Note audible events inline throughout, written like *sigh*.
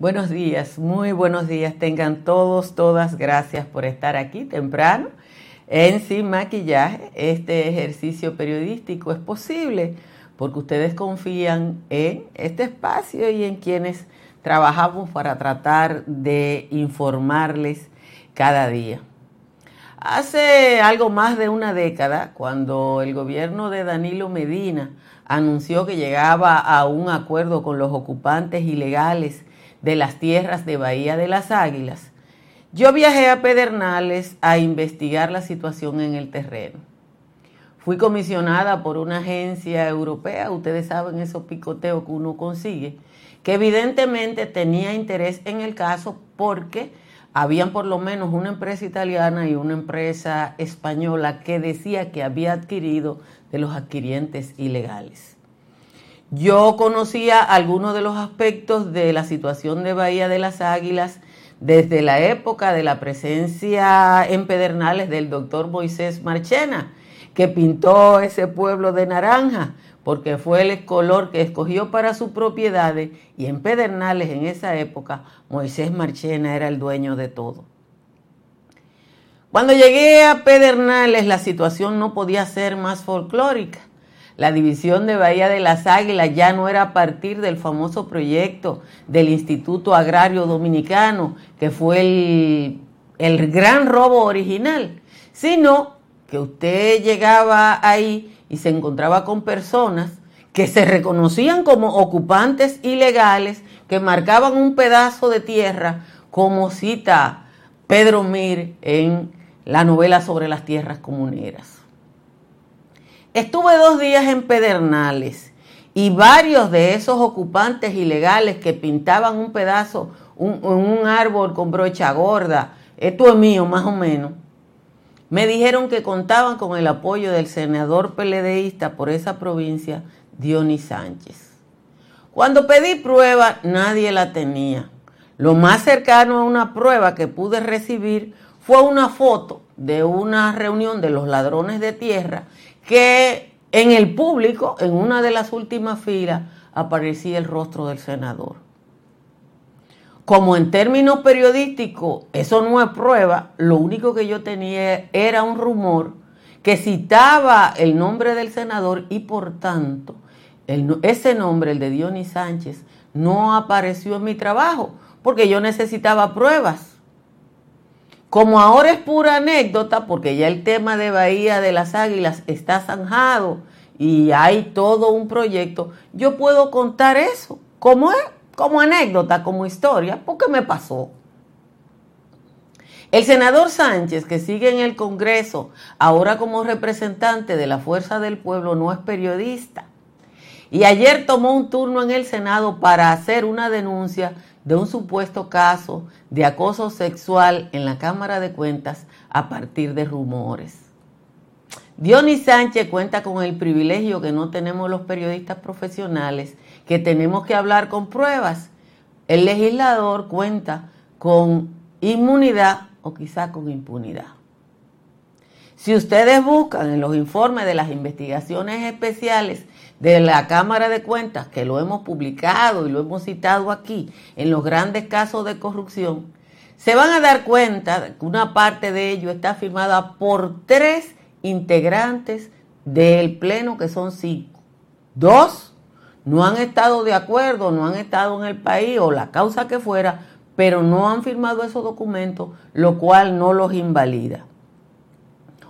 Buenos días, muy buenos días. Tengan todos, todas gracias por estar aquí temprano en Sin Maquillaje. Este ejercicio periodístico es posible porque ustedes confían en este espacio y en quienes trabajamos para tratar de informarles cada día. Hace algo más de una década, cuando el gobierno de Danilo Medina anunció que llegaba a un acuerdo con los ocupantes ilegales de las tierras de Bahía de las Águilas, yo viajé a Pedernales a investigar la situación en el terreno. Fui comisionada por una agencia europea, ustedes saben esos picoteos que uno consigue, que evidentemente tenía interés en el caso porque habían por lo menos una empresa italiana y una empresa española que decía que había adquirido de los adquirientes ilegales. Yo conocía algunos de los aspectos de la situación de Bahía de las Águilas desde la época de la presencia en Pedernales del doctor Moisés Marchena, que pintó ese pueblo de naranja, porque fue el color que escogió para sus propiedades, y en Pedernales en esa época Moisés Marchena era el dueño de todo. Cuando llegué a Pedernales la situación no podía ser más folclórica. La división de Bahía de las Águilas ya no era a partir del famoso proyecto del Instituto Agrario Dominicano, que fue el, el gran robo original, sino que usted llegaba ahí y se encontraba con personas que se reconocían como ocupantes ilegales, que marcaban un pedazo de tierra, como cita Pedro Mir en la novela sobre las tierras comuneras. Estuve dos días en Pedernales y varios de esos ocupantes ilegales que pintaban un pedazo, un, un árbol con brocha gorda, esto es mío más o menos, me dijeron que contaban con el apoyo del senador peledeísta por esa provincia, Dionis Sánchez. Cuando pedí prueba, nadie la tenía. Lo más cercano a una prueba que pude recibir fue una foto de una reunión de los ladrones de tierra que en el público, en una de las últimas filas, aparecía el rostro del senador. Como en términos periodísticos eso no es prueba, lo único que yo tenía era un rumor que citaba el nombre del senador y por tanto ese nombre, el de Dionis Sánchez, no apareció en mi trabajo porque yo necesitaba pruebas. Como ahora es pura anécdota, porque ya el tema de Bahía de las Águilas está zanjado y hay todo un proyecto, yo puedo contar eso como como anécdota, como historia, porque me pasó. El senador Sánchez, que sigue en el Congreso, ahora como representante de la Fuerza del Pueblo, no es periodista. Y ayer tomó un turno en el Senado para hacer una denuncia de un supuesto caso de acoso sexual en la Cámara de Cuentas a partir de rumores. Dionis Sánchez cuenta con el privilegio que no tenemos los periodistas profesionales, que tenemos que hablar con pruebas. El legislador cuenta con inmunidad o quizá con impunidad. Si ustedes buscan en los informes de las investigaciones especiales de la Cámara de Cuentas, que lo hemos publicado y lo hemos citado aquí, en los grandes casos de corrupción, se van a dar cuenta que una parte de ello está firmada por tres integrantes del Pleno, que son cinco. Dos no han estado de acuerdo, no han estado en el país o la causa que fuera, pero no han firmado esos documentos, lo cual no los invalida.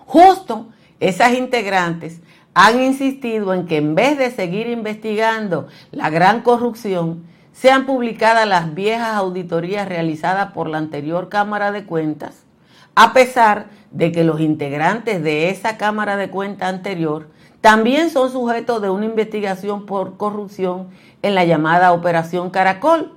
Justo esas integrantes han insistido en que en vez de seguir investigando la gran corrupción, sean publicadas las viejas auditorías realizadas por la anterior Cámara de Cuentas, a pesar de que los integrantes de esa Cámara de Cuentas anterior también son sujetos de una investigación por corrupción en la llamada Operación Caracol,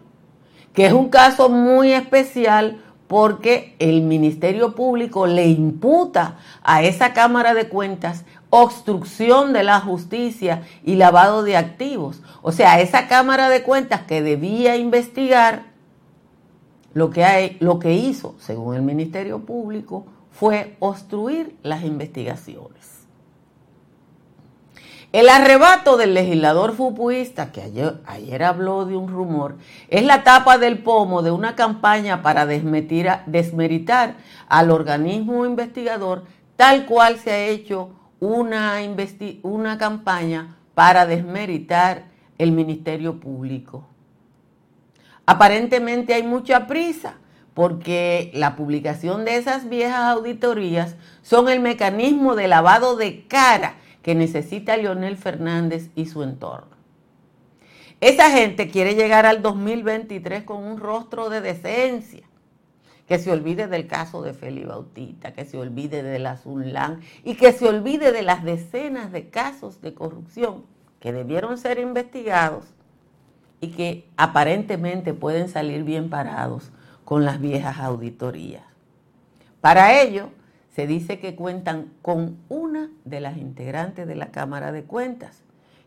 que es un caso muy especial porque el Ministerio Público le imputa a esa Cámara de Cuentas obstrucción de la justicia y lavado de activos. O sea, esa Cámara de Cuentas que debía investigar lo que, lo que hizo, según el Ministerio Público, fue obstruir las investigaciones. El arrebato del legislador fupuista, que ayer, habló de un rumor, es la tapa del pomo de una campaña para desmeritar al organismo investigador, tal cual se ha hecho una, una campaña para desmeritar el Ministerio Público. Aparentemente hay mucha prisa porque la publicación de esas viejas auditorías son el mecanismo de lavado de cara que necesita Leonel Fernández y su entorno. Esa gente quiere llegar al 2023 con un rostro de decencia, que se olvide del caso de Feli Bautista, que se olvide de la Zulán y que se olvide de las decenas de casos de corrupción que debieron ser investigados y que aparentemente pueden salir bien parados con las viejas auditorías. Para ello, se dice que cuentan con una de las integrantes de la Cámara de Cuentas,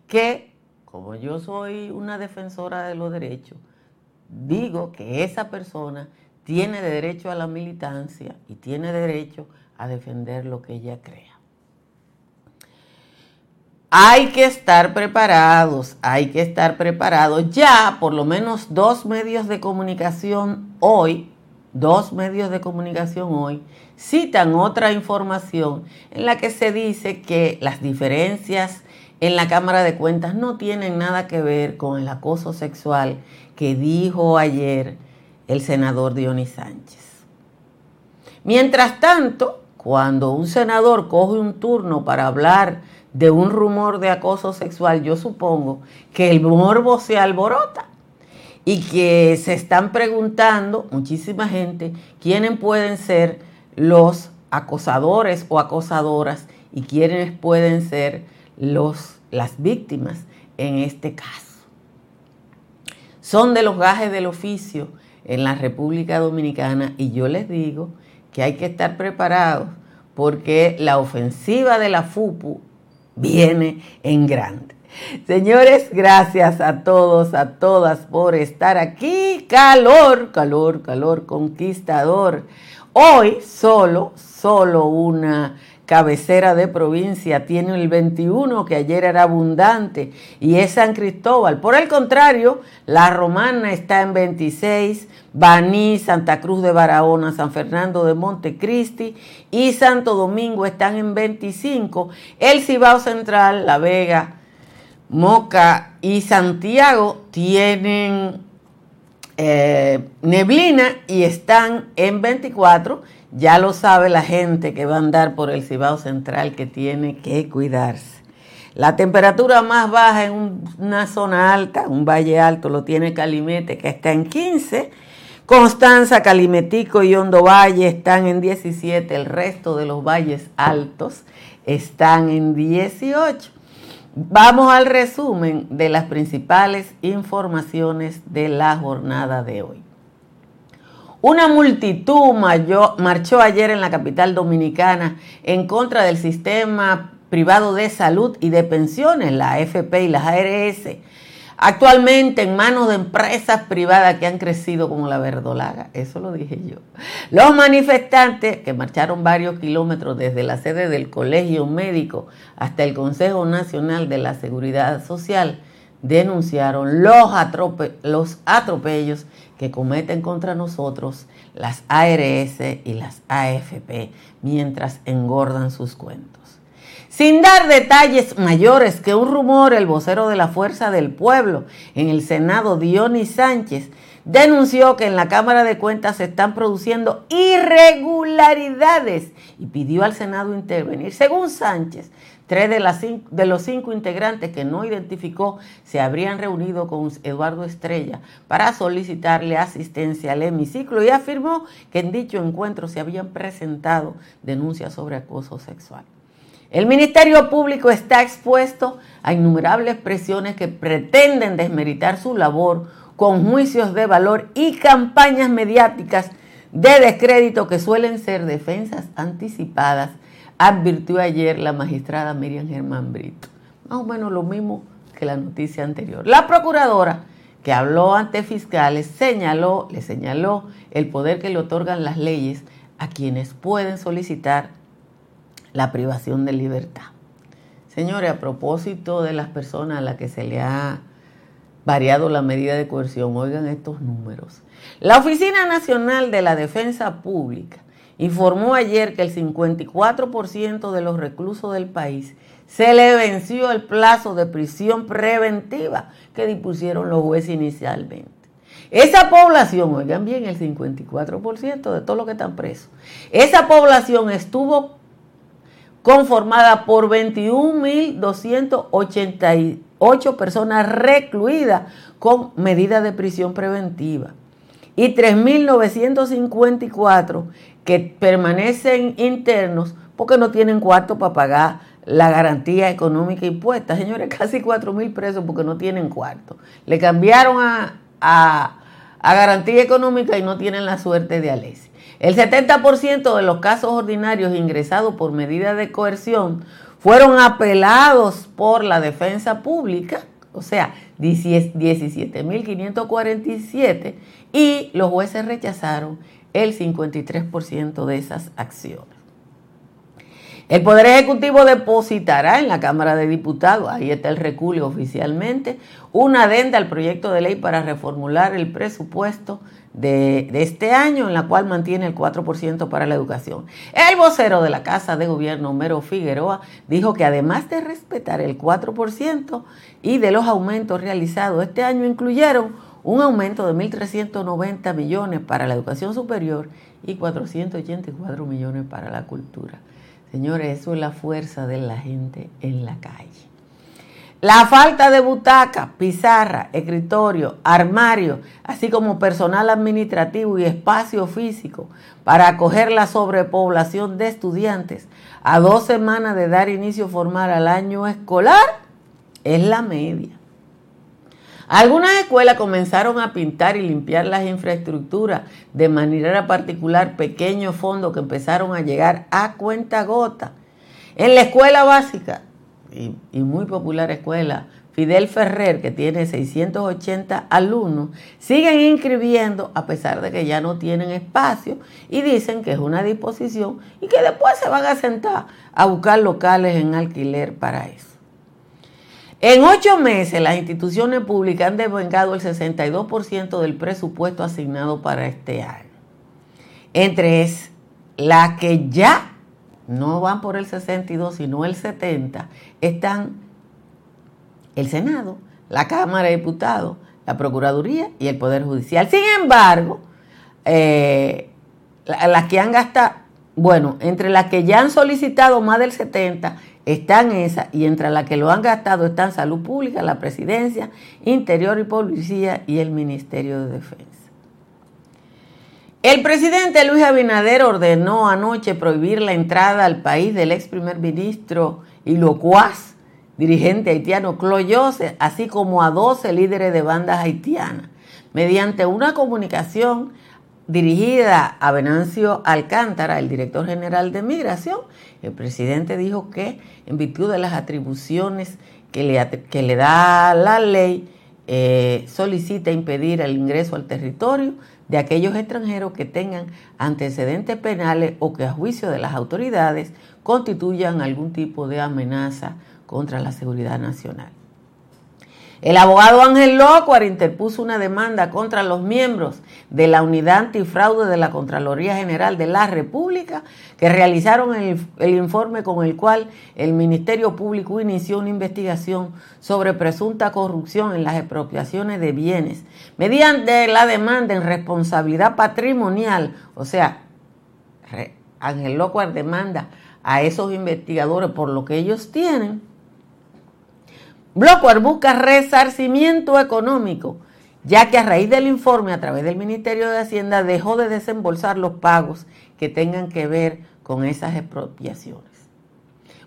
que, como yo soy una defensora de los derechos, digo que esa persona tiene derecho a la militancia y tiene derecho a defender lo que ella crea. Hay que estar preparados, hay que estar preparados. Ya por lo menos dos medios de comunicación hoy, dos medios de comunicación hoy, citan otra información en la que se dice que las diferencias en la Cámara de Cuentas no tienen nada que ver con el acoso sexual que dijo ayer el senador Dionis Sánchez. Mientras tanto, cuando un senador coge un turno para hablar de un rumor de acoso sexual, yo supongo que el morbo se alborota y que se están preguntando muchísima gente quiénes pueden ser los acosadores o acosadoras y quiénes pueden ser los, las víctimas en este caso. Son de los gajes del oficio en la República Dominicana y yo les digo que hay que estar preparados porque la ofensiva de la FUPU viene en grande. Señores, gracias a todos, a todas por estar aquí. Calor, calor, calor conquistador. Hoy solo, solo una cabecera de provincia tiene el 21, que ayer era abundante, y es San Cristóbal. Por el contrario, la romana está en 26, Baní, Santa Cruz de Barahona, San Fernando de Montecristi y Santo Domingo están en 25. El Cibao Central, La Vega, Moca y Santiago tienen eh, neblina y están en 24 ya lo sabe la gente que va a andar por el Cibao Central que tiene que cuidarse. La temperatura más baja en una zona alta, un valle alto, lo tiene Calimete, que está en 15. Constanza, Calimetico y Hondo Valle están en 17. El resto de los valles altos están en 18. Vamos al resumen de las principales informaciones de la jornada de hoy. Una multitud marchó ayer en la capital dominicana en contra del sistema privado de salud y de pensiones, la AFP y las ARS, actualmente en manos de empresas privadas que han crecido como la verdolaga. Eso lo dije yo. Los manifestantes, que marcharon varios kilómetros desde la sede del Colegio Médico hasta el Consejo Nacional de la Seguridad Social, denunciaron los, los atropellos que cometen contra nosotros las ARS y las AFP mientras engordan sus cuentos. Sin dar detalles mayores que un rumor, el vocero de la Fuerza del Pueblo en el Senado, Dionis Sánchez, denunció que en la Cámara de Cuentas se están produciendo irregularidades y pidió al Senado intervenir. Según Sánchez, Tres de, los cinco integrantes que no identificó se habrían reunido con Eduardo Estrella para solicitarle asistencia al hemiciclo y afirmó que en dicho encuentro se habían presentado denuncias sobre acoso sexual. El Ministerio Público está expuesto a innumerables presiones que pretenden desmeritar su labor con juicios de valor y campañas mediáticas de descrédito que suelen ser defensas anticipadas advirtió ayer la magistrada Miriam Germán Brito. Más o menos lo mismo que la noticia anterior. La procuradora que habló ante fiscales señaló, le señaló el poder que le otorgan las leyes a quienes pueden solicitar la privación de libertad. Señores, a propósito de las personas a las que se le ha variado la medida de coerción, oigan estos números. La Oficina Nacional de la Defensa Pública informó ayer que el 54% de los reclusos del país se le venció el plazo de prisión preventiva que dispusieron los jueces inicialmente. Esa población, oigan bien, el 54% de todos los que están presos, esa población estuvo conformada por 21.288 personas recluidas con medidas de prisión preventiva y 3.954 que permanecen internos porque no tienen cuarto para pagar la garantía económica impuesta. *laughs* Señores, casi 4.000 presos porque no tienen cuarto. Le cambiaron a, a, garantía económica y no tienen la suerte de Alessi. El 70% de los casos ordinarios ingresados por medida de coerción fueron apelados por la defensa pública, o sea, 17.547, y los jueces rechazaron el 53% de esas acciones. El Poder Ejecutivo depositará en la Cámara de Diputados, ahí está el reculio oficialmente, una adenda al proyecto de ley para reformular el presupuesto de, este año, en la cual mantiene el 4% para la educación. El vocero de la Casa de Gobierno, Homero Figueroa, dijo que además de respetar el 4% y de los aumentos realizados este año, incluyeron un aumento de 1.390 millones para la educación superior y 484 millones para la cultura. Señores, eso es la fuerza de la gente en la calle. La falta de butaca, pizarra, escritorio, armario, así como personal administrativo y espacio físico para acoger la sobrepoblación de estudiantes a dos semanas de dar inicio formal al año escolar es la media. Algunas escuelas comenzaron a pintar y limpiar las infraestructuras de manera particular pequeños fondos que empezaron a llegar a cuenta gota. En la escuela básica y, muy popular escuela, Fidel Ferrer, que tiene 680 alumnos, siguen inscribiendo a pesar de que ya no tienen espacio y dicen que es una disposición y que después se van a sentar a buscar locales en alquiler para eso. En ocho meses las instituciones públicas han devengado el 62% del presupuesto asignado para este año. Entre las que ya no van por el 62, sino el 70, están el Senado, la Cámara de Diputados, la Procuraduría y el Poder Judicial. Sin embargo, eh, las que han gastado, bueno, entre las que ya han solicitado más del 70, están esas, y entre las que lo han gastado están Salud Pública, la Presidencia, Interior y Policía y el Ministerio de Defensa. El presidente Luis Abinader ordenó anoche prohibir la entrada al país del ex primer ministro y locuaz dirigente haitiano Cloyose, así como a 12 líderes de bandas haitianas, mediante una comunicación dirigida a Venancio Alcántara, el director general de Migración. El presidente dijo que, en virtud de las atribuciones que le, que le da la ley, eh, solicita impedir el ingreso al territorio de aquellos extranjeros que tengan antecedentes penales o que a juicio de las autoridades constituyan algún tipo de amenaza contra la seguridad nacional. El abogado Ángel Locuar interpuso una demanda contra los miembros de la Unidad Antifraude de la Contraloría General de la República que realizaron el, informe con el cual el Ministerio Público inició una investigación sobre presunta corrupción en las expropiaciones de bienes mediante la demanda en responsabilidad patrimonial. O sea, Ángel Locuar demanda a esos investigadores por lo que ellos tienen Bloquer busca resarcimiento económico, ya que a raíz del informe a través del Ministerio de Hacienda dejó de desembolsar los pagos que tengan que ver con esas expropiaciones.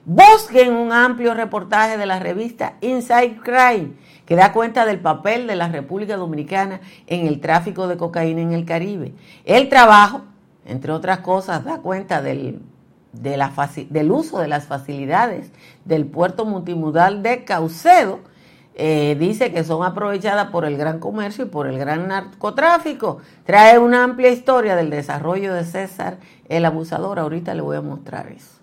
Busquen un amplio reportaje de la revista Inside Crime, que da cuenta del papel de la República Dominicana en el tráfico de cocaína en el Caribe. El trabajo, entre otras cosas, da cuenta del del uso de las facilidades del puerto multimodal de Caucedo, eh, dice que son aprovechadas por el gran comercio y por el gran narcotráfico. Trae una amplia historia del desarrollo de César el abusador. Ahorita le voy a mostrar eso.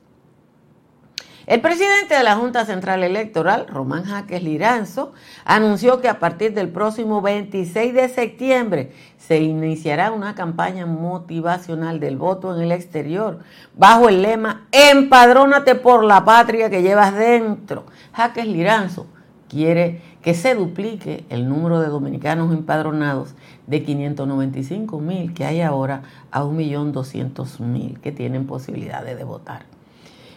El presidente de la Junta Central Electoral, Román Jaques Liranzo, anunció que a partir del próximo 26 de septiembre se iniciará una campaña motivacional del voto en el exterior bajo el lema Empadrónate por la patria que llevas dentro. Jaques Liranzo quiere que se duplique el número de dominicanos empadronados de 595 mil que hay ahora a 1.200.000 que tienen posibilidades de votar.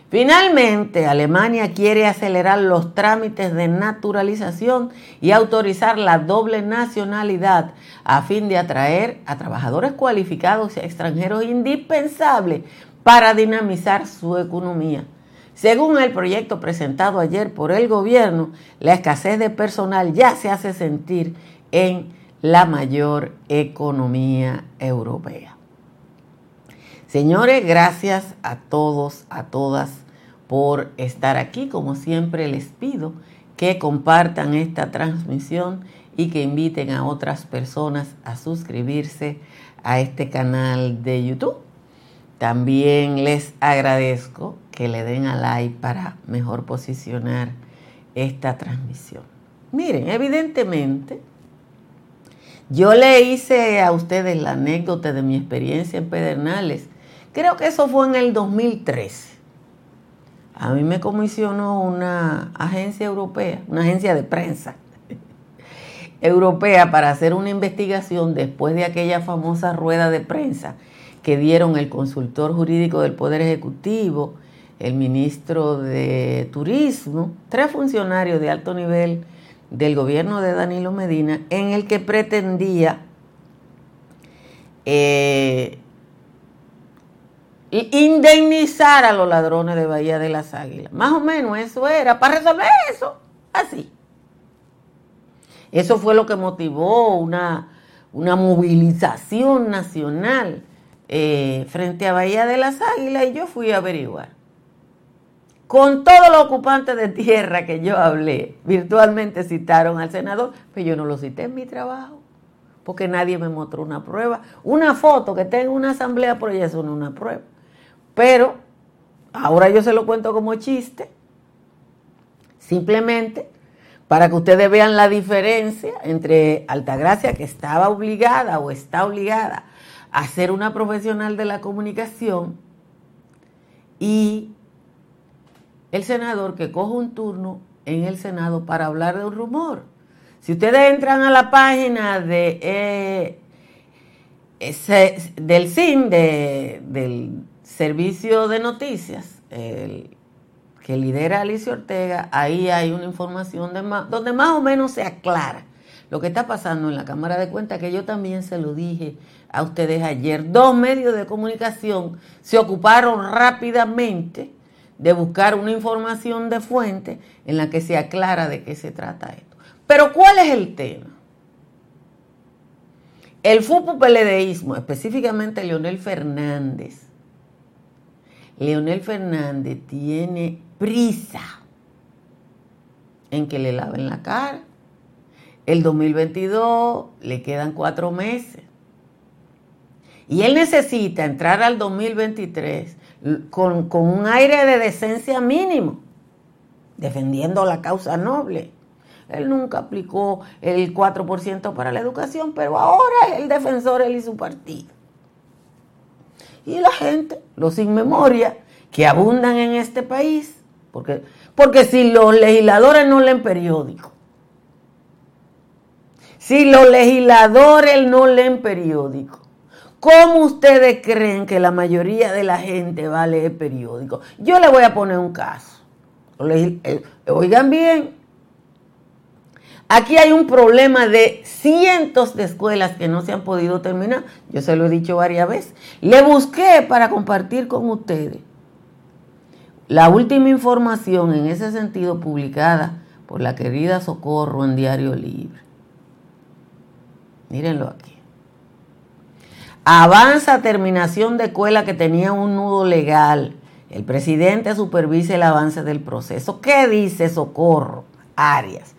Finalmente, Alemania quiere acelerar los trámites de naturalización y autorizar la doble nacionalidad a fin de atraer a trabajadores cualificados y extranjeros indispensables para dinamizar su economía. Según el proyecto presentado ayer por el gobierno, la escasez de personal ya se hace sentir en la mayor economía europea. Señores, gracias a todos, a todas por estar aquí. Como siempre les pido que compartan esta transmisión y que inviten a otras personas a suscribirse a este canal de YouTube. También les agradezco que le den a like para mejor posicionar esta transmisión. Miren, evidentemente, yo le hice a ustedes la anécdota de mi experiencia en Pedernales Creo que eso fue en el 2013. A mí me comisionó una agencia europea, una agencia de prensa *laughs* europea para hacer una investigación después de aquella famosa rueda de prensa que dieron el consultor jurídico del Poder Ejecutivo, el ministro de Turismo, tres funcionarios de alto nivel del gobierno de Danilo Medina, en el que pretendía eh, indemnizar a los ladrones de Bahía de las Águilas. Más o menos eso era, para resolver eso, así. Eso fue lo que motivó una, una movilización nacional eh, frente a Bahía de las Águilas y yo fui a averiguar. Con todos los ocupantes de tierra que yo hablé, virtualmente citaron al senador, pero yo no lo cité en mi trabajo, porque nadie me mostró una prueba. Una foto que tengo una asamblea, por no es una prueba. Pero ahora yo se lo cuento como chiste, simplemente para que ustedes vean la diferencia entre Altagracia, que estaba obligada o está obligada a ser una profesional de la comunicación, y el senador que coge un turno en el Senado para hablar de un rumor. Si ustedes entran a la página de, eh, del CIN, de, del servicio de noticias que lidera Alicia Ortega, ahí hay una información de donde más o menos se aclara lo que está pasando en la Cámara de Cuentas, que yo también se lo dije a ustedes ayer. Dos medios de comunicación se ocuparon rápidamente de buscar una información de fuente en la que se aclara de qué se trata esto. Pero ¿cuál es el tema? El peledeísmo, específicamente Leonel Fernández, Leonel Fernández tiene prisa en que le laven la cara. El 2022 le quedan cuatro meses. Y él necesita entrar al 2023 con, con un aire de decencia mínimo, defendiendo la causa noble. Él nunca aplicó el 4% para la educación, pero ahora es el defensor él y su partido y la gente, los sin memoria, que abundan en este país, porque, porque si los legisladores no leen periódico, si los legisladores no leen periódico, ¿cómo ustedes creen que la mayoría de la gente va a leer periódico? Yo le voy a poner un caso. Eh, oigan bien, Aquí hay un problema de cientos de escuelas que no se han podido terminar. Yo se lo he dicho varias veces. Le busqué para compartir con ustedes la última información en ese sentido publicada por la querida Socorro en Diario Libre. Mírenlo aquí. Avanza terminación de escuela que tenía un nudo legal. El presidente supervisa el avance del proceso. ¿Qué dice Socorro Arias?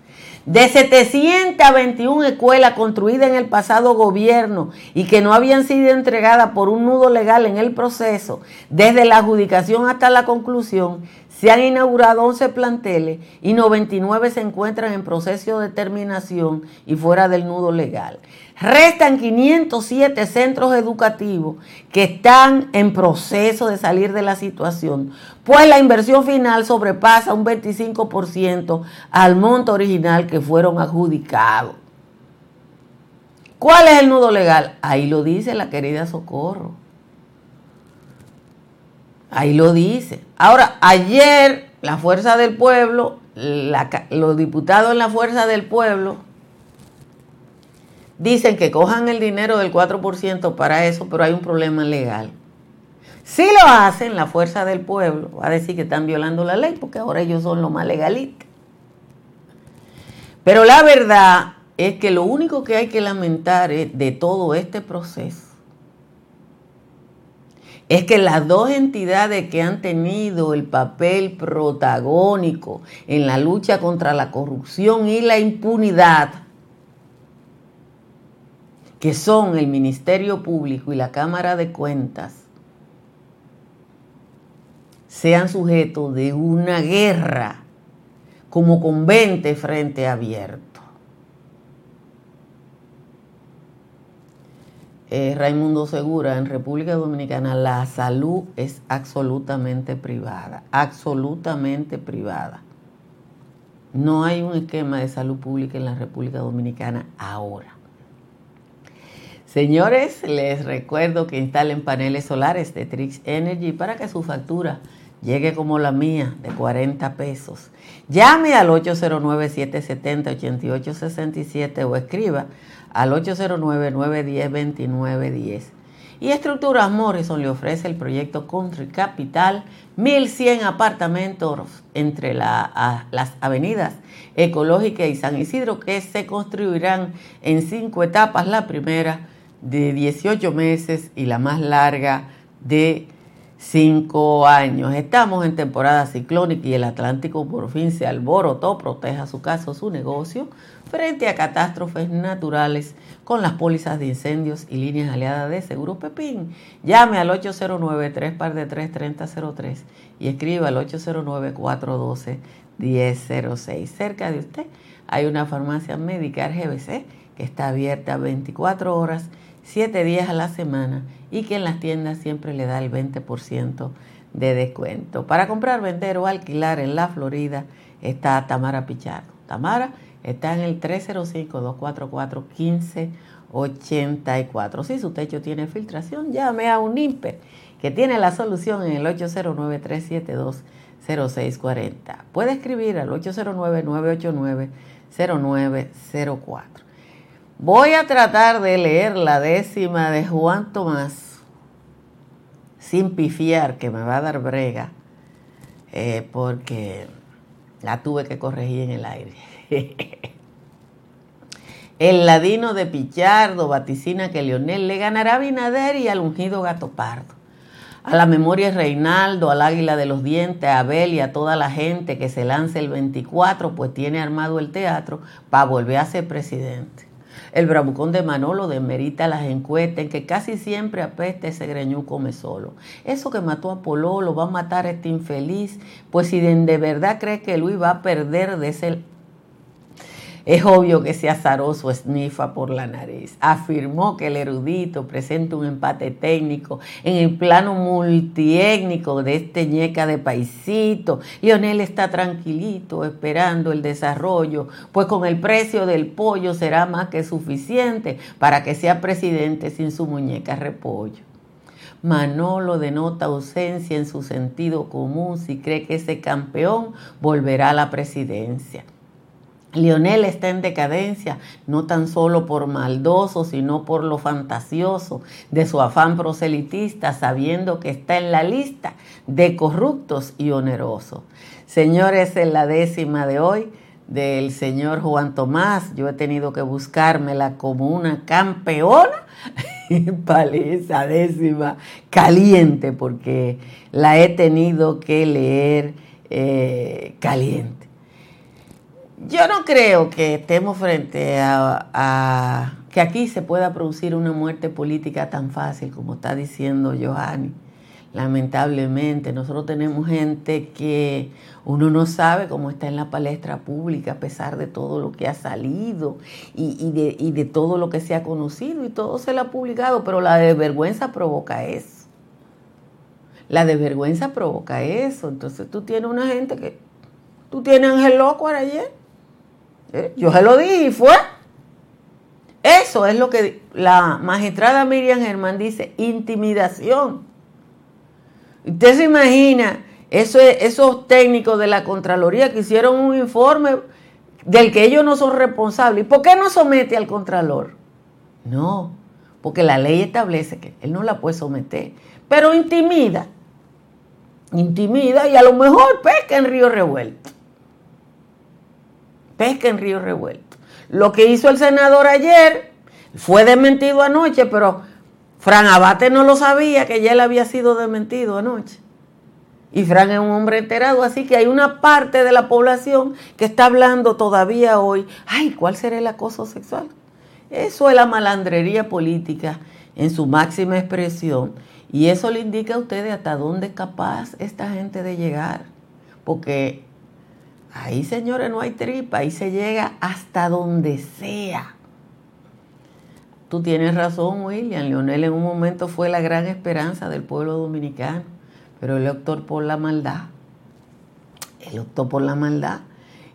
De 721 escuelas construidas en el pasado gobierno y que no habían sido entregadas por un nudo legal en el proceso, desde la adjudicación hasta la conclusión, Se han inaugurado 11 planteles y 99 se encuentran en proceso de terminación y fuera del nudo legal. Restan 507 centros educativos que están en proceso de salir de la situación, pues la inversión final sobrepasa un 25% al monto original que fueron adjudicados. ¿Cuál es el nudo legal? Ahí lo dice la querida Socorro. Ahí lo dice. Ahora, ayer la Fuerza del Pueblo, los diputados en la Fuerza del Pueblo, dicen que cojan el dinero del 4% para eso, pero hay un problema legal. Si lo hacen, la Fuerza del Pueblo va a decir que están violando la ley, porque ahora ellos son los más legalistas. Pero la verdad es que lo único que hay que lamentar de todo este proceso es que las dos entidades que han tenido el papel protagónico en la lucha contra la corrupción y la impunidad, que son el Ministerio Público y la Cámara de Cuentas, sean sujetos de una guerra como con 20 frente abierto. Eh, Raimundo Segura, en República Dominicana la salud es absolutamente privada, absolutamente privada. No hay un esquema de salud pública en la República Dominicana ahora. Señores, les recuerdo que instalen paneles solares de Trix Energy para que su factura llegue como la mía, de 40 pesos. Llame al 809-770-8867 o escriba al 809-910-2910. Y Estructuras Morrison le ofrece el proyecto Country Capital, 1100 apartamentos entre las avenidas Ecológica y San Isidro que se construirán en cinco etapas, la primera de 18 meses y la más larga de cinco años. Estamos en temporada ciclónica y el Atlántico por fin se alborotó, proteja su caso, su negocio frente a catástrofes naturales con las pólizas de incendios y líneas aliadas de Seguro Pepín. Llame al 809 3 de 3 3003 y escriba al 809-412-1006. Cerca de usted hay una farmacia médica GBC que está abierta 24 horas, 7 días a la semana y que en las tiendas siempre le da el 20% de descuento. Para comprar, vender o alquilar en la Florida está Tamara Pichardo. Tamara Está en el 305-244-1584. Si su techo tiene filtración, llame a un IMPER que tiene la solución en el 809-372-0640. Puede escribir al 809-989-0904. Voy a tratar de leer la décima de Juan Tomás sin pifiar, que me va a dar brega, eh, porque la tuve que corregir en el aire. *laughs* El ladino de Pichardo vaticina que Leonel le ganará a Binader y al ungido Gato Pardo. A la memoria Reinaldo, al águila de los dientes, a Abel y a toda la gente que se lance el 24, pues tiene armado el teatro para volver a ser presidente. El bravucón de Manolo demerita las encuestas en que casi siempre apeste ese greñú come solo. Eso que mató a Pololo va a matar a este infeliz, pues si de verdad cree que Luis va a perder de ese es obvio que ese azaroso esnifa por la nariz. Afirmó que el erudito presenta un empate técnico en el plano multiétnico de este ñeca de paisito. Lionel está tranquilito esperando el desarrollo, pues con el precio del pollo será más que suficiente para que sea presidente sin su muñeca repollo. Manolo denota ausencia en su sentido común si cree que ese campeón volverá a la presidencia. Lionel está en decadencia, no tan solo por maldoso, sino por lo fantasioso de su afán proselitista, sabiendo que está en la lista de corruptos y onerosos. Señores, en la décima de hoy del señor Juan Tomás, yo he tenido que buscármela como una campeona *laughs* para esa décima caliente, porque la he tenido que leer eh, caliente. Yo no creo que estemos frente a, que aquí se pueda producir una muerte política tan fácil como está diciendo Johanny. lamentablemente. Nosotros tenemos gente que uno no sabe cómo está en la palestra pública a pesar de todo lo que ha salido y, de, todo lo que se ha conocido y todo se lo ha publicado, pero la desvergüenza provoca eso. La desvergüenza provoca eso. Entonces tú tienes una gente que... Tú tienes Ángel Loco ayer. ¿Eh? Yo se lo dije y fue. Eso es lo que la magistrada Miriam Germán dice, intimidación. Usted se imagina esos técnicos de la Contraloría que hicieron un informe del que ellos no son responsables. ¿Y por qué no somete al Contralor? No, porque la ley establece que él no la puede someter, pero intimida. Intimida y a lo mejor pesca en río revuelto. Pesca en río revuelto. Lo que hizo el senador ayer fue desmentido anoche, pero Fran Abate no lo sabía que ya él había sido desmentido anoche. Y Fran es un hombre enterado, así que hay una parte de la población que está hablando todavía hoy, ay, ¿cuál será el acoso sexual? Eso es la malandrería política en su máxima expresión. Y eso le indica a ustedes hasta dónde es capaz esta gente de llegar. Porque ahí, señores, no hay tripa, ahí se llega hasta donde sea. Tú tienes razón, William. Leonel en un momento fue la gran esperanza del pueblo dominicano pero él optó por la maldad. Él optó por la maldad.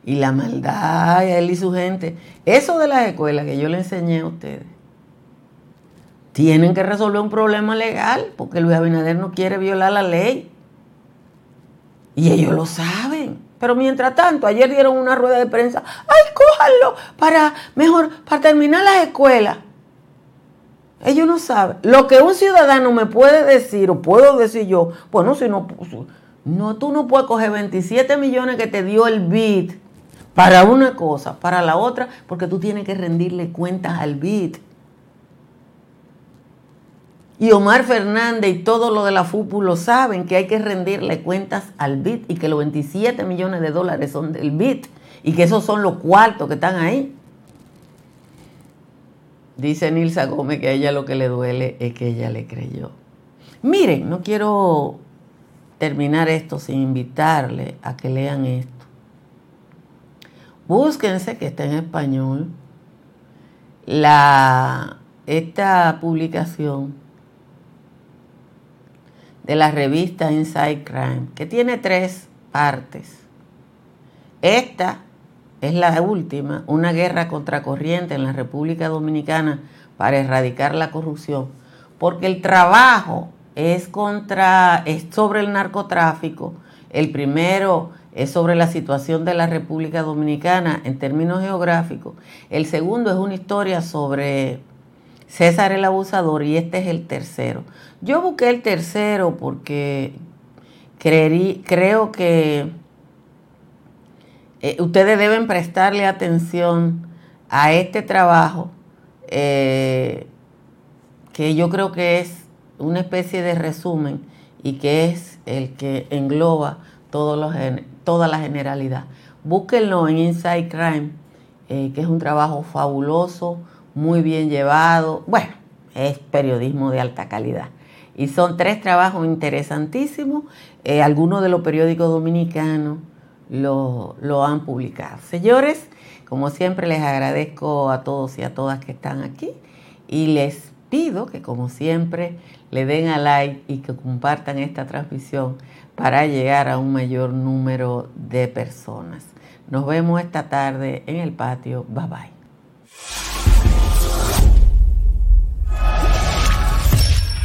Y la maldad, él y su gente. Eso de las escuelas que yo le enseñé a ustedes. Tienen que resolver un problema legal porque Luis Abinader no quiere violar la ley. Y ellos lo saben. Pero mientras tanto, ayer dieron una rueda de prensa. ¡Ay, cójanlo! Para, mejor, para terminar las escuelas. Ellos no saben. Lo que un ciudadano me puede decir, o puedo decir yo, bueno, si no, no, tú no puedes coger 27 millones que te dio el BID para una cosa, para la otra, porque tú tienes que rendirle cuentas al BID. Y Omar Fernández y todo lo de la FUPU lo saben, que hay que rendirle cuentas al BID y que los 27 millones de dólares son del BID y que esos son los cuartos que están ahí. Dice Nilsa Gómez que a ella lo que le duele es que ella le creyó. Miren, no quiero terminar esto sin invitarle a que lean esto. Búsquense que está en español la, esta publicación de la revista Inside Crime, que tiene tres partes. Esta es la última, una guerra contracorriente en la República Dominicana para erradicar la corrupción, porque el trabajo es contra es sobre el narcotráfico, el primero es sobre la situación de la República Dominicana en términos geográficos, el segundo es una historia sobre César el abusador y este es el tercero. Yo busqué el tercero porque creo que eh, ustedes deben prestarle atención a este trabajo eh, que yo creo que es una especie de resumen y que es el que engloba toda la generalidad. Búsquenlo en Inside Crime, eh, que es un trabajo fabuloso, muy bien llevado. Bueno, es periodismo de alta calidad. Y son tres trabajos interesantísimos, algunos de los periódicos dominicanos lo, lo han publicado. Señores, como siempre les agradezco a todos y a todas que están aquí y les pido que como siempre le den a like y que compartan esta transmisión para llegar a un mayor número de personas. Nos vemos esta tarde en el patio. Bye bye.